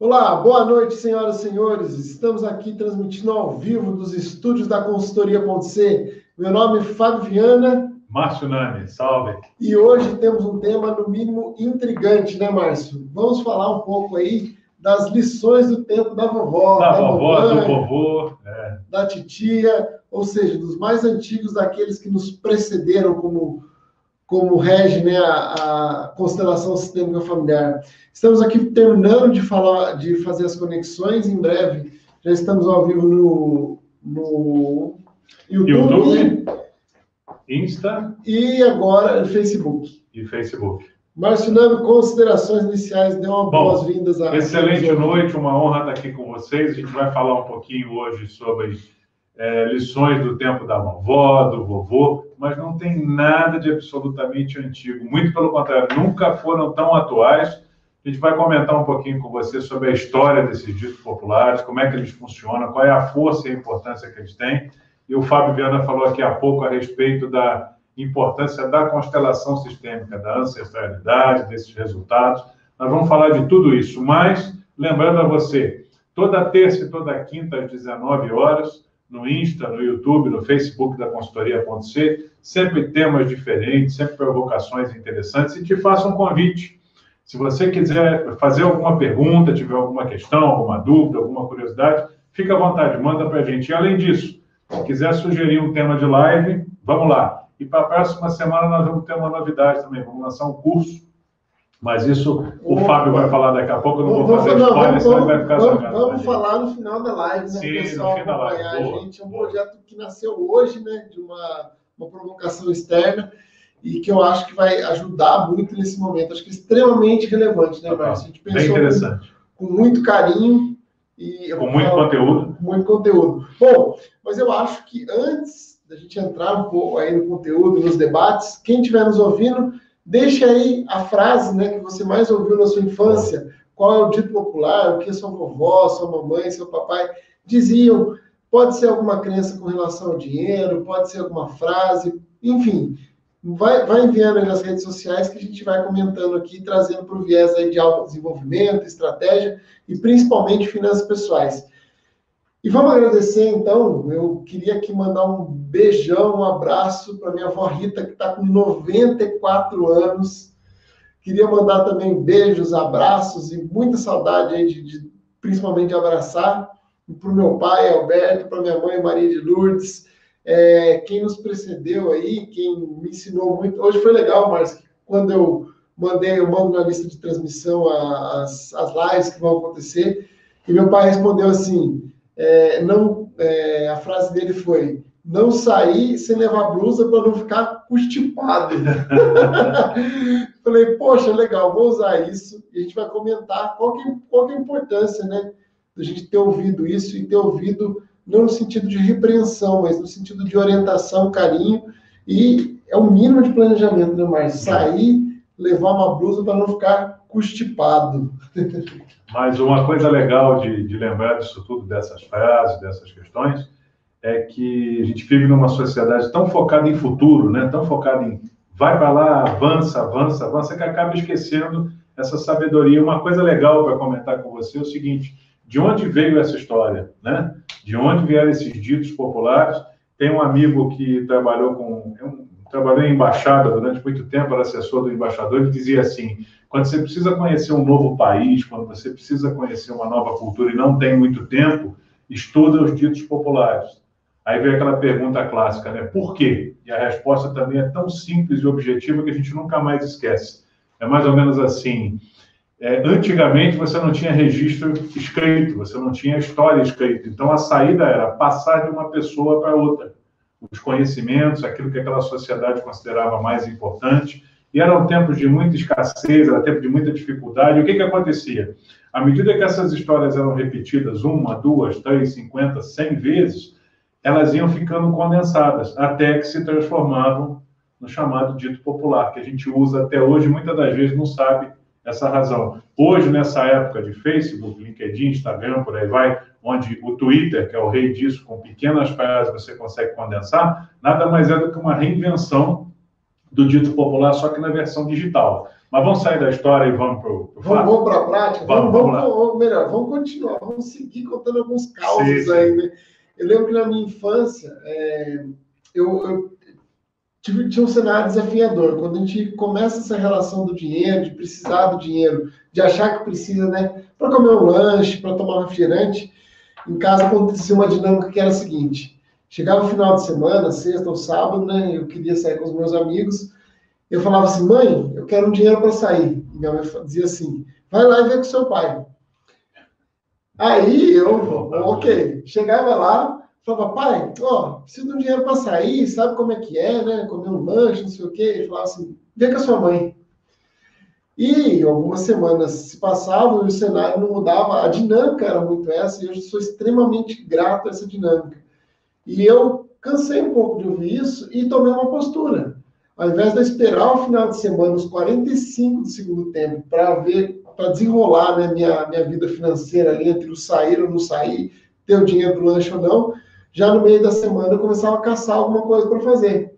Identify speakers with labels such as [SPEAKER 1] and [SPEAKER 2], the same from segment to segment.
[SPEAKER 1] Olá, boa noite, senhoras e senhores. Estamos aqui transmitindo ao vivo dos estúdios da consultoria.c. Meu nome é Fábio Viana.
[SPEAKER 2] Márcio Nani, salve.
[SPEAKER 1] E hoje temos um tema, no mínimo, intrigante, né, Márcio? Vamos falar um pouco aí das lições do tempo da vovó.
[SPEAKER 2] Da, da vovó, mamãe, do vovô. É.
[SPEAKER 1] Da titia, ou seja, dos mais antigos, daqueles que nos precederam como como rege né, a, a, constelação sistêmica familiar. Estamos aqui terminando de falar, de fazer as conexões. Em breve já estamos ao vivo no, no YouTube,
[SPEAKER 2] YouTube Insta
[SPEAKER 1] e agora no Facebook.
[SPEAKER 2] E Facebook.
[SPEAKER 1] Marcinando, considerações iniciais, dê uma boas-vindas
[SPEAKER 2] a Excelente noite, uma honra estar aqui com vocês. A gente vai falar um pouquinho hoje sobre é, lições do tempo da vovó, do vovô, mas não tem nada de absolutamente antigo. Muito pelo contrário, nunca foram tão atuais. A gente vai comentar um pouquinho com você sobre a história desses ditos populares, como é que eles funcionam, qual é a força e a importância que eles têm. E o Fábio Viana falou aqui há pouco a respeito da importância da constelação sistêmica, da ancestralidade, desses resultados. Nós vamos falar de tudo isso, mas lembrando a você, toda terça e toda quinta às 19 horas, no Insta, no YouTube, no Facebook da consultoria.c, sempre temas diferentes, sempre provocações interessantes, e te faço um convite. Se você quiser fazer alguma pergunta, tiver alguma questão, alguma dúvida, alguma curiosidade, fica à vontade, manda para a gente. E além disso, se quiser sugerir um tema de live, vamos lá. E para a próxima semana nós vamos ter uma novidade também, vamos lançar um curso mas isso o Fábio vai falar daqui a pouco, eu não vou fazer não, spoiler, vamos,
[SPEAKER 1] senão vai ficar vamos, vamos falar no final da live, né?
[SPEAKER 2] Sim, pessoal no fim da live.
[SPEAKER 1] Boa, a gente. É um boa. projeto que nasceu hoje, né? De uma, uma provocação externa e que eu acho que vai ajudar muito nesse momento. Acho que é extremamente relevante, né, Márcio? A
[SPEAKER 2] gente pensou Bem interessante.
[SPEAKER 1] Com, com muito carinho e
[SPEAKER 2] com muito falar, conteúdo.
[SPEAKER 1] Com muito conteúdo. Bom, mas eu acho que antes da gente entrar um pouco aí no conteúdo, nos debates, quem estiver nos ouvindo Deixe aí a frase né, que você mais ouviu na sua infância. Qual é o dito popular? O que sua vovó, sua mamãe, seu papai diziam? Pode ser alguma crença com relação ao dinheiro, pode ser alguma frase, enfim. Vai, vai enviando aí nas redes sociais que a gente vai comentando aqui, trazendo para o viés aí de autodesenvolvimento, estratégia e principalmente finanças pessoais. E vamos agradecer, então. Eu queria aqui mandar um beijão, um abraço para minha avó Rita, que está com 94 anos. Queria mandar também beijos, abraços e muita saudade aí de, de principalmente de abraçar. Para o meu pai, Alberto, para minha mãe, Maria de Lourdes. É, quem nos precedeu aí, quem me ensinou muito. Hoje foi legal, Márcio, quando eu mandei, eu mando na lista de transmissão as, as lives que vão acontecer. E meu pai respondeu assim: é, não, é, a frase dele foi: não sair sem levar blusa para não ficar constipado. Falei, poxa, legal, vou usar isso e a gente vai comentar qual que, qual que é a importância, né, da gente ter ouvido isso e ter ouvido não no sentido de repreensão, mas no sentido de orientação, carinho e é o mínimo de planejamento, né, Márcio? Sair, levar uma blusa para não ficar constipado.
[SPEAKER 2] Mas uma coisa legal de, de lembrar disso tudo, dessas frases, dessas questões, é que a gente vive numa sociedade tão focada em futuro, né? tão focada em vai para lá, avança, avança, avança, que acaba esquecendo essa sabedoria. Uma coisa legal para comentar com você é o seguinte: de onde veio essa história? Né? De onde vieram esses ditos populares? Tem um amigo que trabalhou com. É um, trabalhou em embaixada durante muito tempo, era assessor do embaixador, ele dizia assim: quando você precisa conhecer um novo país, quando você precisa conhecer uma nova cultura e não tem muito tempo, estuda os ditos populares. Aí vem aquela pergunta clássica, né? Por quê? E a resposta também é tão simples e objetiva que a gente nunca mais esquece. É mais ou menos assim: é, antigamente você não tinha registro escrito, você não tinha história escrita. Então a saída era passar de uma pessoa para outra. Os conhecimentos, aquilo que aquela sociedade considerava mais importante, e eram tempos de muita escassez, era tempo de muita dificuldade. O que, que acontecia? À medida que essas histórias eram repetidas uma, duas, três, cinquenta, cem vezes, elas iam ficando condensadas, até que se transformavam no chamado dito popular, que a gente usa até hoje, muitas das vezes não sabe essa razão. Hoje, nessa época de Facebook, LinkedIn, Instagram, por aí vai, onde o Twitter, que é o rei disso, com pequenas frases você consegue condensar, nada mais é do que uma reinvenção do dito popular, só que na versão digital. Mas vamos sair da história e vamos para o
[SPEAKER 1] Vamos, vamos para a prática? Vamos, vamos, vamos, vamos melhor, vamos continuar, vamos seguir contando alguns causos aí, né? Eu lembro que na minha infância, é, eu, eu tive, tinha um cenário desafiador. Quando a gente começa essa relação do dinheiro, de precisar do dinheiro, de achar que precisa, né, para comer um lanche, para tomar um refrigerante, em casa acontecia uma dinâmica que era a seguinte: chegava o final de semana, sexta ou sábado, né, eu queria sair com os meus amigos, eu falava assim, mãe, eu quero um dinheiro para sair. E minha mãe dizia assim, vai lá e vê com seu pai. Aí eu, ok, chegava lá, falava, pai, ó, preciso de um dinheiro para sair, sabe como é que é, né? Comer um lanche, não sei o quê. Ele falava assim, vê com a sua mãe. E algumas semanas se passavam e o cenário não mudava, a dinâmica era muito essa, e eu sou extremamente grato a essa dinâmica. E eu cansei um pouco de ouvir isso e tomei uma postura. Ao invés de esperar o final de semana, os 45 do segundo tempo, para ver, para desenrolar né, minha, minha vida financeira ali, entre o sair ou não sair, ter o dinheiro do lanche ou não, já no meio da semana eu começava a caçar alguma coisa para fazer.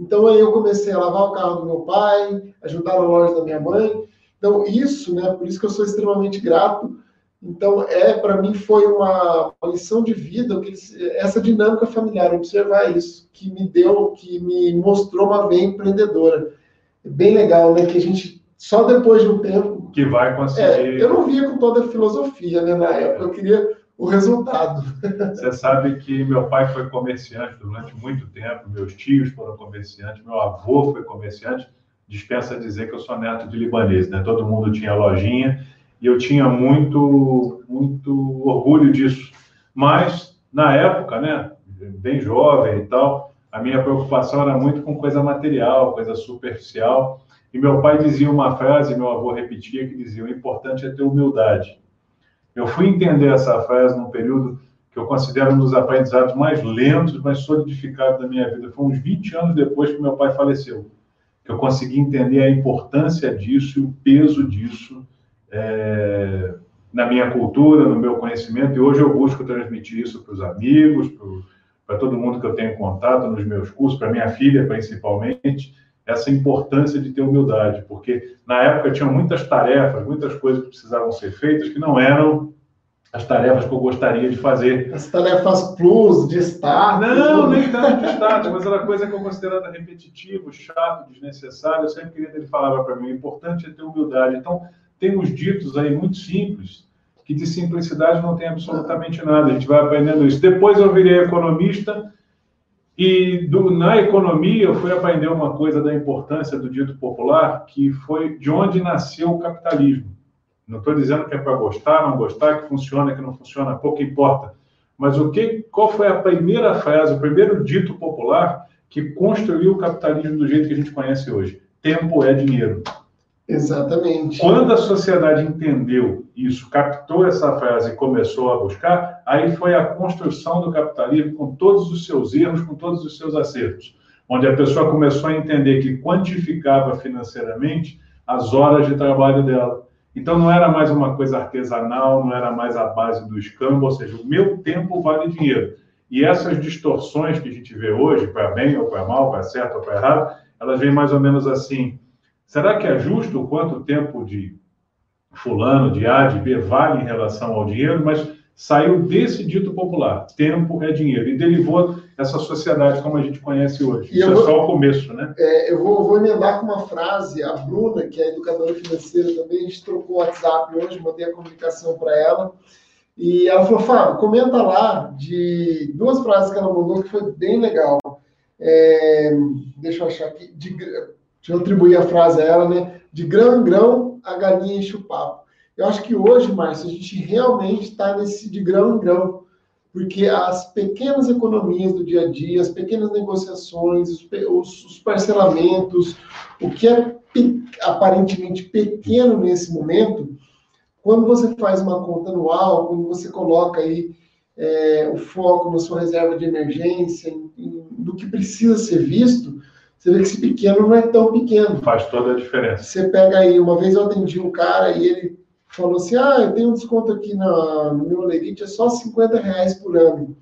[SPEAKER 1] Então aí eu comecei a lavar o carro do meu pai, ajudar na loja da minha mãe. Então isso, né, por isso que eu sou extremamente grato. Então é para mim foi uma, uma, lição de vida que essa dinâmica familiar, observar isso, que me deu, que me mostrou uma veia empreendedora. É bem legal, né, que a gente só depois de um tempo
[SPEAKER 2] que vai conseguir.
[SPEAKER 1] É, eu não via com toda a filosofia, né, na época. Eu queria o resultado.
[SPEAKER 2] Você sabe que meu pai foi comerciante durante muito tempo, meus tios foram comerciantes, meu avô foi comerciante. Dispensa dizer que eu sou neto de libanês, né? Todo mundo tinha lojinha e eu tinha muito, muito orgulho disso. Mas na época, né, bem jovem e tal, a minha preocupação era muito com coisa material, coisa superficial. E meu pai dizia uma frase, meu avô repetia, que dizia: o importante é ter humildade. Eu fui entender essa frase num período que eu considero um dos aprendizados mais lentos, mais solidificados da minha vida. Foi uns 20 anos depois que meu pai faleceu, que eu consegui entender a importância disso e o peso disso é, na minha cultura, no meu conhecimento, e hoje eu busco transmitir isso para os amigos, para todo mundo que eu tenho contato nos meus cursos, para minha filha principalmente, essa importância de ter humildade, porque na época tinham muitas tarefas, muitas coisas que precisavam ser feitas que não eram as tarefas que eu gostaria de fazer.
[SPEAKER 1] As tarefas plus, de status.
[SPEAKER 2] Não, nem tanto de status, mas era coisa que eu considerava repetitivo, chato, desnecessário. Eu sempre queria que ele falava para mim, o importante é ter humildade. Então, tem uns ditos aí muito simples, que de simplicidade não tem absolutamente nada. A gente vai aprendendo isso. Depois eu virei economista e do, na economia eu fui aprender uma coisa da importância do dito popular, que foi de onde nasceu o capitalismo. Não estou dizendo que é para gostar, não gostar, que funciona, que não funciona, pouco importa. Mas o que, qual foi a primeira frase, o primeiro dito popular que construiu o capitalismo do jeito que a gente conhece hoje? Tempo é dinheiro.
[SPEAKER 1] Exatamente.
[SPEAKER 2] Quando a sociedade entendeu isso, captou essa frase e começou a buscar, aí foi a construção do capitalismo com todos os seus erros, com todos os seus acertos, onde a pessoa começou a entender que quantificava financeiramente as horas de trabalho dela. Então não era mais uma coisa artesanal, não era mais a base do escambo, ou seja, o meu tempo vale dinheiro. E essas distorções que a gente vê hoje, para bem ou para mal, para certo ou para errado, elas vêm mais ou menos assim Será que é justo o quanto tempo de fulano, de A, de B, vale em relação ao dinheiro? Mas saiu desse dito popular, tempo é dinheiro, e derivou essa sociedade como a gente conhece hoje. E Isso é vou, só o começo, né?
[SPEAKER 1] É, eu vou, vou emendar com uma frase, a Bruna, que é educadora financeira também, a gente trocou o WhatsApp hoje, mandei a comunicação para ela, e ela falou, Fábio, comenta lá de duas frases que ela mandou que foi bem legal. É, deixa eu achar aqui. De, Deixa eu atribuir a frase a ela, né? De grão em grão, a galinha enche o papo. Eu acho que hoje, Márcio, a gente realmente está nesse de grão em grão, porque as pequenas economias do dia a dia, as pequenas negociações, os, os, os parcelamentos, o que é pe, aparentemente pequeno nesse momento, quando você faz uma conta anual, quando você coloca aí é, o foco na sua reserva de emergência, em, em, do que precisa ser visto, você vê que esse pequeno não é tão pequeno.
[SPEAKER 2] Faz toda a diferença.
[SPEAKER 1] Você pega aí, uma vez eu atendi um cara e ele falou assim: Ah, eu tenho um desconto aqui na, no meu Legit, é só 50 reais por ano.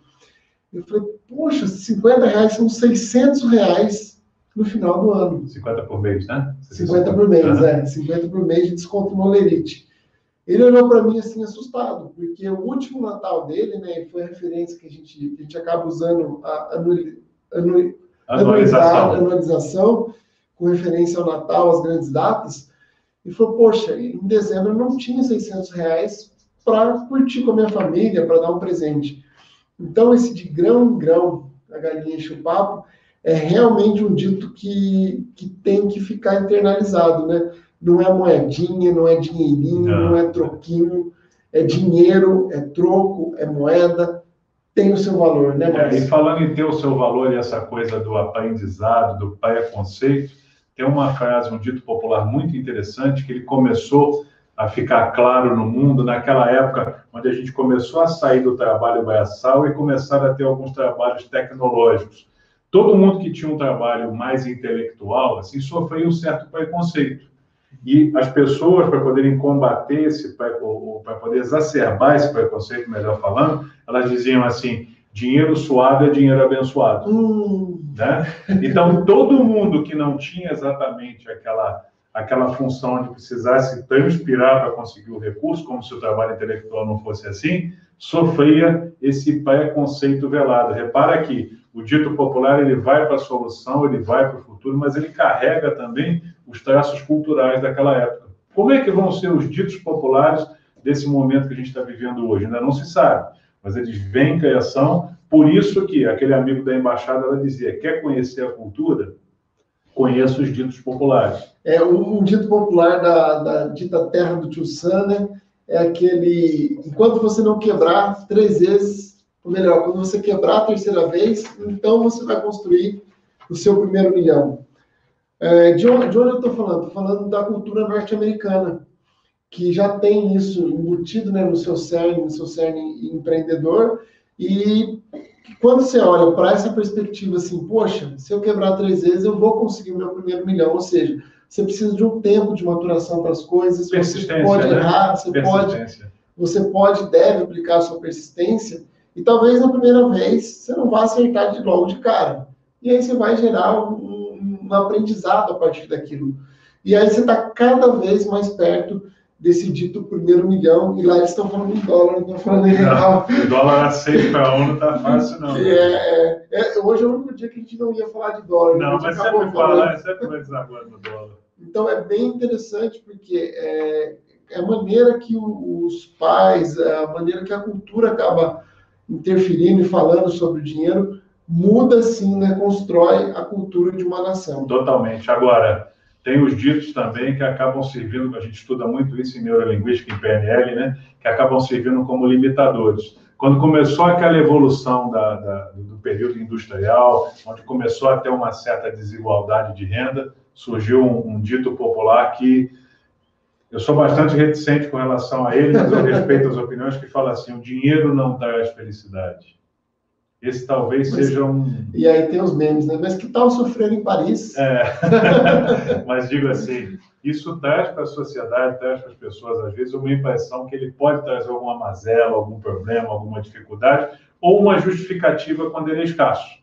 [SPEAKER 1] Eu falei, poxa, 50 reais são 600 reais no final do ano.
[SPEAKER 2] 50 por mês, né?
[SPEAKER 1] 50 por mês, uhum. é. 50 por mês de desconto no Olerite. Ele olhou para mim assim, assustado, porque o último Natal dele, né, foi a referência que a gente, que a gente acaba usando a anu, anualização. anualização, com referência ao Natal, às grandes datas, e falou, poxa, em dezembro eu não tinha 600 reais para curtir com a minha família, para dar um presente. Então, esse de grão em grão, a galinha enche o papo, é realmente um dito que, que tem que ficar internalizado, né? Não é moedinha, não é dinheirinho, não, não é troquinho, é dinheiro, é troco, é moeda, tem o seu valor, né,
[SPEAKER 2] Márcio? É, e falando em ter o seu valor e essa coisa do aprendizado, do pré-conceito, tem uma frase, um dito popular muito interessante que ele começou a ficar claro no mundo naquela época onde a gente começou a sair do trabalho braçal e começar a ter alguns trabalhos tecnológicos. Todo mundo que tinha um trabalho mais intelectual assim sofria um certo preconceito. E as pessoas, para poderem combater esse, para poder exacerbar esse preconceito, melhor falando, elas diziam assim: dinheiro suado é dinheiro abençoado. Hum. Né? Então, todo mundo que não tinha exatamente aquela, aquela função de precisasse transpirar para conseguir o recurso, como se o trabalho intelectual não fosse assim, sofria esse preconceito velado. Repara que o dito popular ele vai para a solução, ele vai para o futuro, mas ele carrega também os traços culturais daquela época. Como é que vão ser os ditos populares desse momento que a gente está vivendo hoje? Ainda não se sabe mas eles vêm em criação. Por isso que aquele amigo da embaixada ela dizia: quer conhecer a cultura? Conheça os ditos populares.
[SPEAKER 1] É um, dito popular da, da, dita terra do tio Sam, né? É aquele: enquanto você não quebrar três vezes, ou melhor, quando você quebrar a terceira vez, então você vai construir o seu primeiro milhão. É, de, onde, de onde eu estou falando? Estou falando da cultura norte-americana que já tem isso embutido né, no seu cerne, no seu cerne empreendedor, e quando você olha para essa perspectiva assim, poxa, se eu quebrar três vezes, eu vou conseguir meu primeiro milhão, ou seja, você precisa de um tempo de maturação para as coisas, você pode né? errar, você pode, você pode, deve aplicar a sua persistência, e talvez na primeira vez você não vá acertar de logo de cara. E aí você vai gerar um, um aprendizado a partir daquilo. E aí você está cada vez mais perto desse dito primeiro milhão, e lá eles estão falando em dólar, não estão falando em real.
[SPEAKER 2] O dólar a 6 para 1 não está fácil, não.
[SPEAKER 1] É, é, é, hoje é o único dia que a gente não ia falar de dólar.
[SPEAKER 2] Não, mas sempre fala, sempre vai desaguar no dólar.
[SPEAKER 1] Então é bem interessante, porque é, é a maneira que os pais, a maneira que a cultura acaba interferindo e falando sobre o dinheiro, muda sim, né? constrói a cultura de uma nação.
[SPEAKER 2] Totalmente. Agora, tem os ditos também que acabam servindo, a gente estuda muito isso em neurolinguística, em PNL, né? Que acabam servindo como limitadores. Quando começou aquela evolução da, da, do período industrial, onde começou a ter uma certa desigualdade de renda, surgiu um, um dito popular que eu sou bastante reticente com relação a ele, mas eu respeito as opiniões que falam assim: o dinheiro não traz felicidade. Esse talvez mas, seja um.
[SPEAKER 1] E aí tem os memes, né? Mas que tal sofrer em Paris?
[SPEAKER 2] É. Mas digo assim, isso traz para a sociedade, traz para as pessoas, às vezes, uma impressão que ele pode trazer alguma mazela, algum problema, alguma dificuldade, ou uma justificativa quando ele é escasso.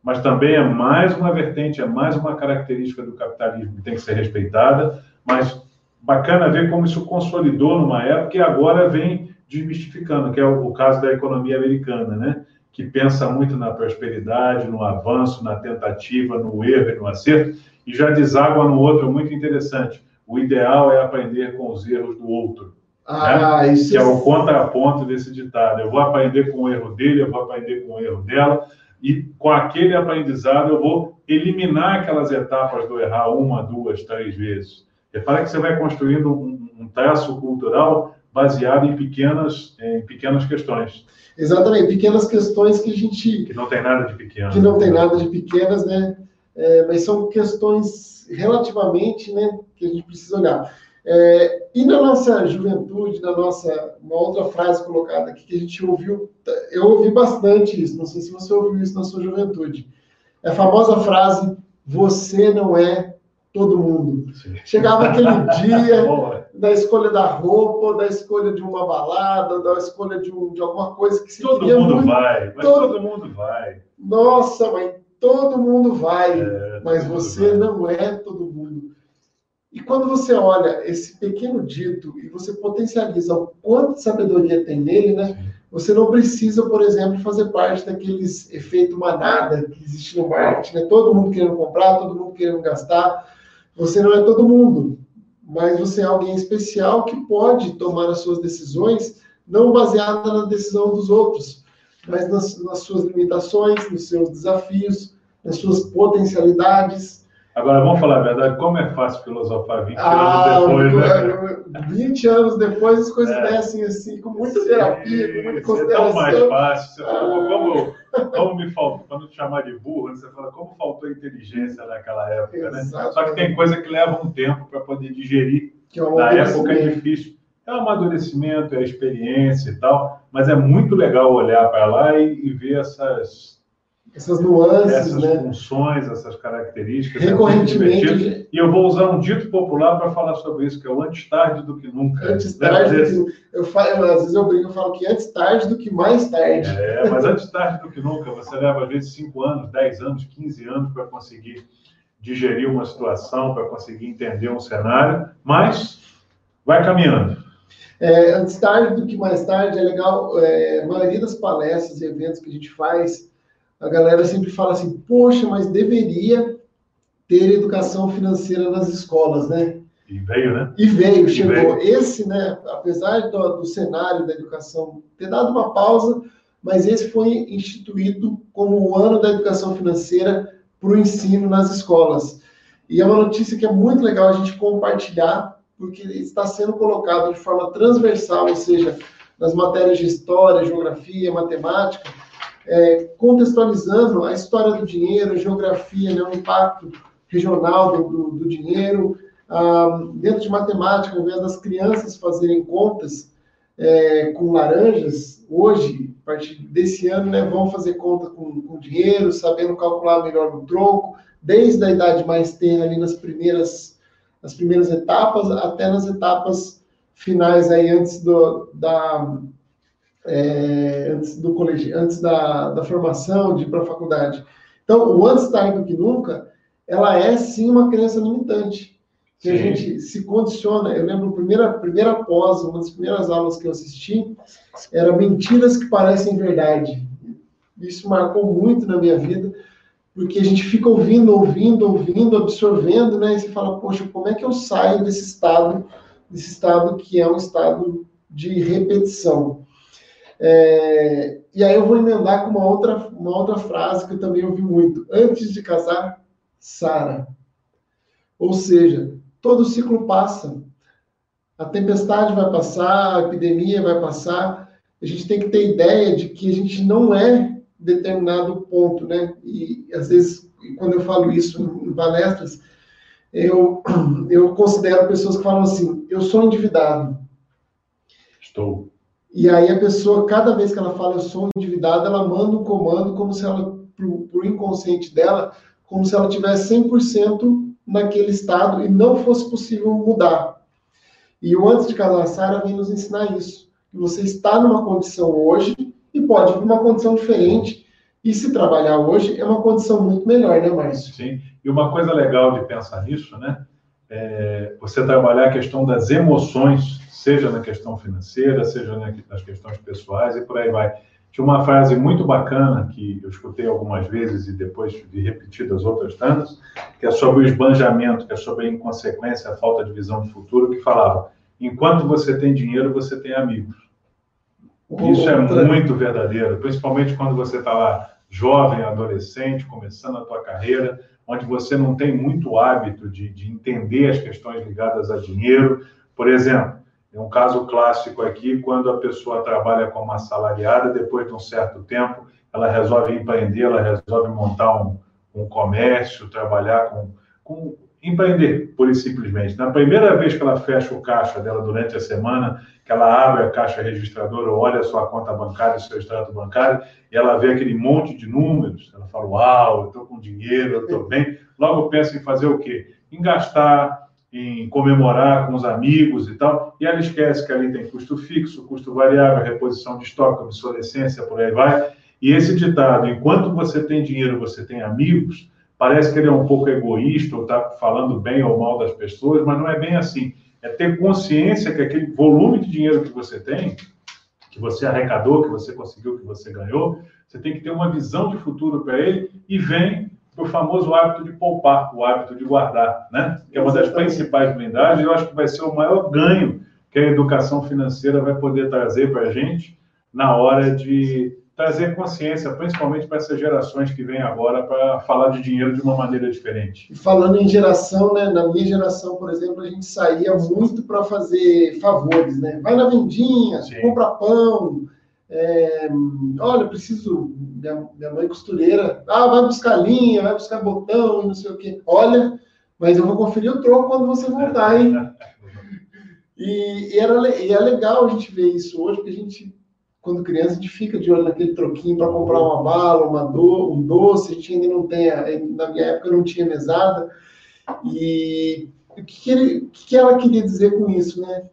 [SPEAKER 2] Mas também é mais uma vertente, é mais uma característica do capitalismo que tem que ser respeitada, mas bacana ver como isso consolidou numa época e agora vem desmistificando, que é o, o caso da economia americana, né? que pensa muito na prosperidade, no avanço, na tentativa, no erro e no acerto, e já deságua no outro muito interessante. O ideal é aprender com os erros do outro. Ah, né? isso que é o contraponto desse ditado. Eu vou aprender com o erro dele, eu vou aprender com o erro dela, e com aquele aprendizado eu vou eliminar aquelas etapas do errar uma, duas, três vezes. Repara que você vai construindo um, um traço cultural baseado em pequenas, em pequenas questões.
[SPEAKER 1] Exatamente, pequenas questões que a gente.
[SPEAKER 2] Que não tem nada de pequeno.
[SPEAKER 1] Que não tem nada de pequenas, né? É, mas são questões relativamente, né? Que a gente precisa olhar. É, e na nossa juventude, na nossa. Uma outra frase colocada aqui que a gente ouviu, eu ouvi bastante isso, não sei se você ouviu isso na sua juventude. É a famosa frase: Você não é todo mundo. Sim. Chegava aquele dia da escolha da roupa, da escolha de uma balada, da escolha de, um, de alguma coisa que se
[SPEAKER 2] Todo mundo muito. vai, mas todo... todo mundo vai.
[SPEAKER 1] Nossa, mas todo mundo vai, é, mas você vai. não é todo mundo. E quando você olha esse pequeno dito e você potencializa o quanto de sabedoria tem nele, né? Você não precisa, por exemplo, fazer parte daqueles efeito manada que existe no marketing, né? Todo mundo querendo comprar, todo mundo querendo gastar. Você não é todo mundo, mas você é alguém especial que pode tomar as suas decisões não baseada na decisão dos outros, mas nas, nas suas limitações, nos seus desafios, nas suas potencialidades.
[SPEAKER 2] Agora, vamos falar a verdade, como é fácil filosofar 20 ah, anos depois,
[SPEAKER 1] né? 20 anos depois as coisas é. descem assim, com muita terapia, com muita consideração.
[SPEAKER 2] É tão mais fácil. Você ah. como, como me faltou, quando te chamar de burro, você fala como faltou inteligência naquela época, Exatamente. né? Só que tem coisa que leva um tempo para poder digerir. Que é Na época é difícil. É o amadurecimento, é a experiência e tal, mas é muito legal olhar para lá e, e ver essas
[SPEAKER 1] essas nuances,
[SPEAKER 2] essas
[SPEAKER 1] né?
[SPEAKER 2] funções, essas características.
[SPEAKER 1] É Recorrentemente.
[SPEAKER 2] e eu vou usar um dito popular para falar sobre isso, que é o antes tarde do que nunca.
[SPEAKER 1] Antes né? tarde do que... eu, falo, às vezes eu brinco, eu falo que antes tarde do que mais tarde.
[SPEAKER 2] É, mas antes tarde do que nunca. Você leva, às vezes, 5 anos, 10 anos, 15 anos para conseguir digerir uma situação, para conseguir entender um cenário, mas vai caminhando.
[SPEAKER 1] É, antes tarde do que mais tarde, é legal, é, a maioria das palestras e eventos que a gente faz, a galera sempre fala assim, poxa, mas deveria ter educação financeira nas escolas, né?
[SPEAKER 2] E veio, né?
[SPEAKER 1] E veio, chegou. veio. Esse, né, apesar do, do cenário da educação ter dado uma pausa, mas esse foi instituído como o ano da educação financeira para o ensino nas escolas. E é uma notícia que é muito legal a gente compartilhar, porque está sendo colocado de forma transversal, ou seja, nas matérias de história, geografia, matemática, é, contextualizando a história do dinheiro, a geografia, né, o impacto regional do, do, do dinheiro. Ah, dentro de matemática, ao invés das crianças fazerem contas é, com laranjas, hoje, a partir desse ano, né, vão fazer conta com, com dinheiro, sabendo calcular melhor o troco, desde a idade mais tenra, ali nas primeiras, nas primeiras etapas, até nas etapas finais, aí, antes do, da, é, antes do colégio, antes da, da formação, de ir para a faculdade. Então, o antes tarde do que nunca, ela é sim uma crença limitante. Que sim. a gente se condiciona. Eu lembro, a primeira, primeira pós, uma das primeiras aulas que eu assisti, era mentiras que parecem verdade. Isso marcou muito na minha vida, porque a gente fica ouvindo, ouvindo, ouvindo, absorvendo, né? E você fala, poxa, como é que eu saio desse estado, desse estado que é um estado de repetição? É, e aí eu vou emendar com uma outra, uma outra frase que eu também ouvi muito. Antes de casar, Sara. Ou seja, todo ciclo passa. A tempestade vai passar, a epidemia vai passar. A gente tem que ter ideia de que a gente não é determinado ponto, né? E às vezes, quando eu falo isso em palestras, eu, eu considero pessoas que falam assim: eu sou endividado.
[SPEAKER 2] Estou.
[SPEAKER 1] E aí a pessoa, cada vez que ela fala eu sou endividada, ela manda um comando como se ela, pro, pro inconsciente dela, como se ela tivesse 100% naquele estado e não fosse possível mudar. E o Antes de Casar Sara vem nos ensinar isso. Que você está numa condição hoje e pode vir uma condição diferente. E se trabalhar hoje é uma condição muito melhor, né, Márcio?
[SPEAKER 2] Sim. E uma coisa legal de pensar nisso, né? É você trabalhar a questão das emoções seja na questão financeira, seja nas questões pessoais e por aí vai. Tinha uma frase muito bacana que eu escutei algumas vezes e depois vi repetidas outras tantas, que é sobre o esbanjamento, que é sobre a inconsequência, a falta de visão de futuro, que falava: enquanto você tem dinheiro, você tem amigos. Isso é muito verdadeiro, principalmente quando você está lá jovem, adolescente, começando a tua carreira, onde você não tem muito hábito de, de entender as questões ligadas a dinheiro. Por exemplo, tem um caso clássico aqui, quando a pessoa trabalha como assalariada, depois de um certo tempo, ela resolve empreender, ela resolve montar um, um comércio, trabalhar com, com empreender, pura e simplesmente. Na primeira vez que ela fecha o caixa dela durante a semana, que ela abre a caixa registradora, olha a sua conta bancária, o seu extrato bancário, e ela vê aquele monte de números, ela fala, uau, eu estou com dinheiro, eu estou bem. Logo pensa em fazer o quê? Em gastar, em comemorar com os amigos e tal, e ela esquece que ali tem custo fixo, custo variável, reposição de estoque, obsolescência, por aí vai, E esse ditado, enquanto você tem dinheiro, você tem amigos, parece que ele é um pouco egoísta ou está falando bem ou mal das pessoas, mas não é bem assim. É ter consciência que aquele volume de dinheiro que você tem, que você arrecadou, que você conseguiu, que você ganhou, você tem que ter uma visão de futuro para ele e vem o famoso hábito de poupar, o hábito de guardar, né? Que é uma das principais blindagens. Eu acho que vai ser o maior ganho que a educação financeira vai poder trazer para a gente na hora de trazer consciência, principalmente para essas gerações que vêm agora, para falar de dinheiro de uma maneira diferente.
[SPEAKER 1] E falando em geração, né? Na minha geração, por exemplo, a gente saía muito para fazer favores, né? Vai na vendinha, Sim. compra pão. É, olha, preciso. Minha, minha mãe costureira. Ah, vai buscar linha, vai buscar botão não sei o quê. Olha, mas eu vou conferir o troco quando você voltar, hein? E, e, era, e é legal a gente ver isso hoje, porque a gente quando criança, a gente fica de olho naquele troquinho para comprar uma bala, uma do, um doce, a gente ainda não tem, na minha época não tinha mesada. E o que, ele, o que ela queria dizer com isso, né?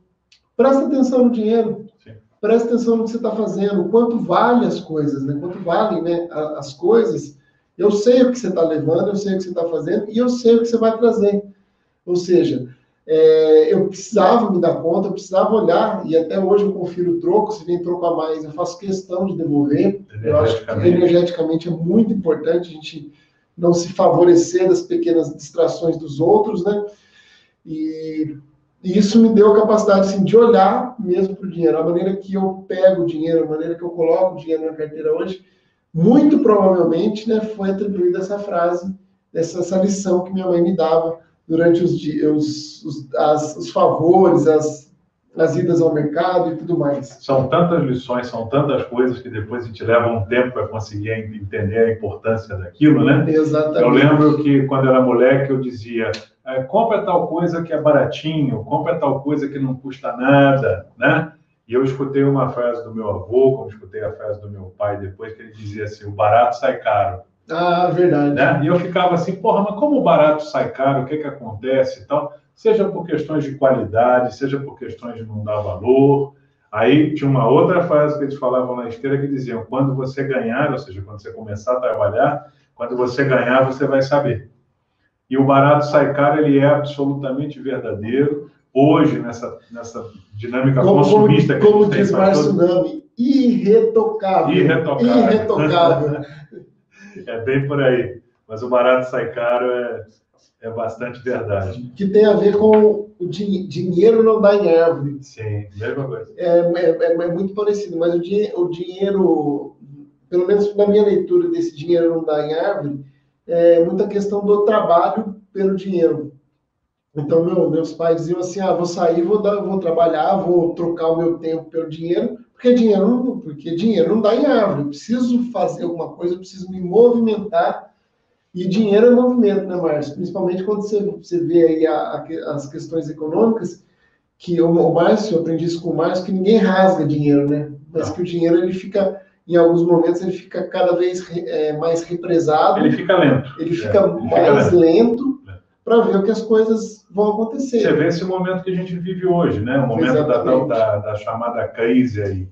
[SPEAKER 1] Presta atenção no dinheiro, Sim. presta atenção no que você está fazendo, quanto vale as coisas, né? Quanto valem né, as coisas. Eu sei o que você está levando, eu sei o que você está fazendo e eu sei o que você vai trazer. Ou seja, é, eu precisava me dar conta, eu precisava olhar, e até hoje eu confiro o troco, se vem troco a mais, eu faço questão de devolver. Eu acho que energeticamente é muito importante a gente não se favorecer das pequenas distrações dos outros, né? E, e isso me deu a capacidade assim, de olhar mesmo para o dinheiro, a maneira que eu pego o dinheiro, a maneira que eu coloco o dinheiro na carteira hoje, muito provavelmente né, foi atribuída essa frase, essa, essa lição que minha mãe me dava durante os, os, os, as, os favores, as, as idas ao mercado e tudo mais.
[SPEAKER 2] São tantas lições, são tantas coisas que depois a gente leva um tempo para conseguir entender a importância daquilo, né?
[SPEAKER 1] Exatamente.
[SPEAKER 2] Eu lembro que quando era moleque eu dizia, é, compra tal coisa que é baratinho, compra tal coisa que não custa nada, né? E eu escutei uma frase do meu avô, como escutei a frase do meu pai depois, que ele dizia assim, o barato sai caro.
[SPEAKER 1] Ah, verdade.
[SPEAKER 2] Né? E eu ficava assim, porra, mas como o barato sai caro, o que, que acontece e tal? Seja por questões de qualidade, seja por questões de não dar valor. Aí tinha uma outra frase que eles falavam na esteira que diziam: quando você ganhar, ou seja, quando você começar a trabalhar, quando você ganhar, você vai saber. E o barato sai caro, ele é absolutamente verdadeiro. Hoje, nessa, nessa dinâmica como, consumista
[SPEAKER 1] que como a gente diz tem. Como diz Tsunami, irretocável.
[SPEAKER 2] Irretocável.
[SPEAKER 1] Irretocável.
[SPEAKER 2] É bem por aí. Mas o barato sai caro é, é bastante verdade.
[SPEAKER 1] Que tem a ver com o din dinheiro não dá em árvore.
[SPEAKER 2] Sim, mesma coisa.
[SPEAKER 1] É, é, é, é muito parecido, mas o, di o dinheiro, pelo menos na minha leitura desse dinheiro não dá em árvore, é muita questão do trabalho pelo dinheiro. Então, meu, meus pais diziam assim: ah, vou sair, vou, dar, vou trabalhar, vou trocar o meu tempo pelo dinheiro, porque dinheiro, não, porque dinheiro não dá em árvore. Eu preciso fazer alguma coisa, eu preciso me movimentar. E dinheiro é movimento, né, Márcio? Principalmente quando você, você vê aí a, a, as questões econômicas, que o, o Márcio, eu aprendi isso com o Márcio, que ninguém rasga dinheiro, né? Mas não. que o dinheiro, ele fica, em alguns momentos, ele fica cada vez é, mais represado.
[SPEAKER 2] Ele fica lento.
[SPEAKER 1] Ele fica é, ele mais fica lento. lento para ver que as coisas vão acontecer.
[SPEAKER 2] Você vê esse momento que a gente vive hoje, né? O momento da, da, da, chamada crise aí.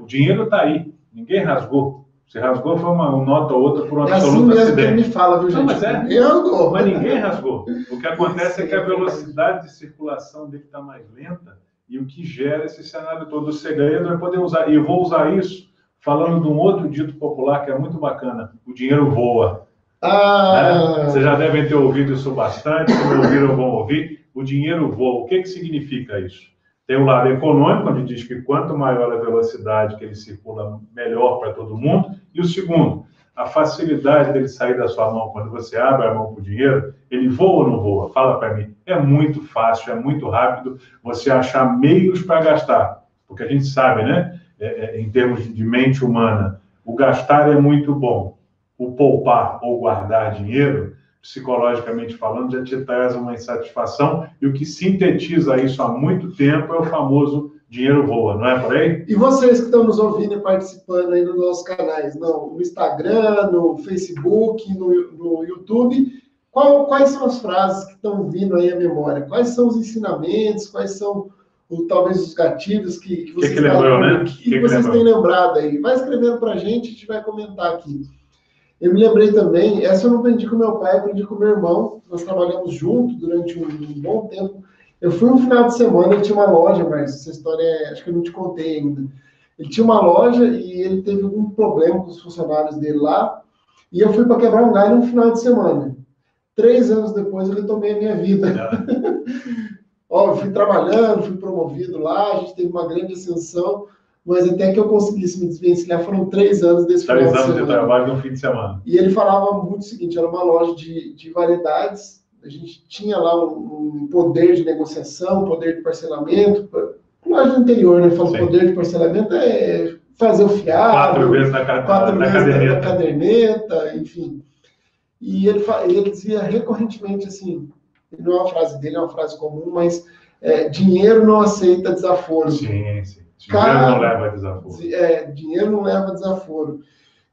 [SPEAKER 2] O dinheiro está aí, ninguém rasgou. Se rasgou foi uma, uma nota ou outra por um é
[SPEAKER 1] absoluto
[SPEAKER 2] assim mesmo
[SPEAKER 1] acidente. Me fala, viu, gente? Não,
[SPEAKER 2] mas é. Eu Mas ninguém rasgou. O que acontece é que a velocidade de circulação dele está mais lenta e o que gera esse cenário todo. O segredo é poder usar. E eu vou usar isso falando de um outro dito popular que é muito bacana: o dinheiro voa.
[SPEAKER 1] Ah.
[SPEAKER 2] Vocês já devem ter ouvido isso bastante, se não ouviram, vão ouvir. O dinheiro voa. O que, que significa isso? Tem o lado econômico, onde diz que quanto maior a velocidade que ele circula, melhor para todo mundo. E o segundo, a facilidade dele sair da sua mão quando você abre a mão para o dinheiro, ele voa ou não voa? Fala para mim. É muito fácil, é muito rápido você achar meios para gastar. Porque a gente sabe, né? É, é, em termos de mente humana, o gastar é muito bom o poupar ou guardar dinheiro, psicologicamente falando, já te traz uma insatisfação, e o que sintetiza isso há muito tempo é o famoso dinheiro voa, não é por aí?
[SPEAKER 1] E vocês que estão nos ouvindo e participando aí nos nossos canais, no, no Instagram, no Facebook, no, no YouTube, qual, quais são as frases que estão vindo aí à memória? Quais são os ensinamentos? Quais são ou talvez os gatilhos que,
[SPEAKER 2] que vocês, que que lembrou, né?
[SPEAKER 1] que, que vocês têm lembrado aí. Vai escrevendo para a gente, a gente vai comentar aqui. Eu me lembrei também, essa eu não aprendi com meu pai, aprendi com meu irmão. Nós trabalhamos junto durante um, um bom tempo. Eu fui um final de semana, ele tinha uma loja, mas essa história é, acho que eu não te contei ainda. Ele tinha uma loja e ele teve algum problema com os funcionários dele lá. E eu fui para quebrar um galho um final de semana. Três anos depois eu retomei a minha vida. Ó, fui trabalhando, fui promovido lá, a gente teve uma grande ascensão, mas até que eu conseguisse me desvencilhar foram três anos desse
[SPEAKER 2] três final de semana. Três anos de trabalho no fim de semana.
[SPEAKER 1] E ele falava muito o seguinte, era uma loja de, de variedades, a gente tinha lá um, um poder de negociação, poder de parcelamento, loja do interior, né? Fala poder de parcelamento é fazer o fiado.
[SPEAKER 2] Quatro vezes na, quatro na, vezes caderneta. na
[SPEAKER 1] caderneta, enfim. E ele, ele dizia recorrentemente assim, não é uma frase dele, é uma frase comum, mas é, dinheiro não aceita desaforo.
[SPEAKER 2] Sim, sim. Dinheiro Cara, não leva desaforo.
[SPEAKER 1] É, dinheiro não leva desaforo.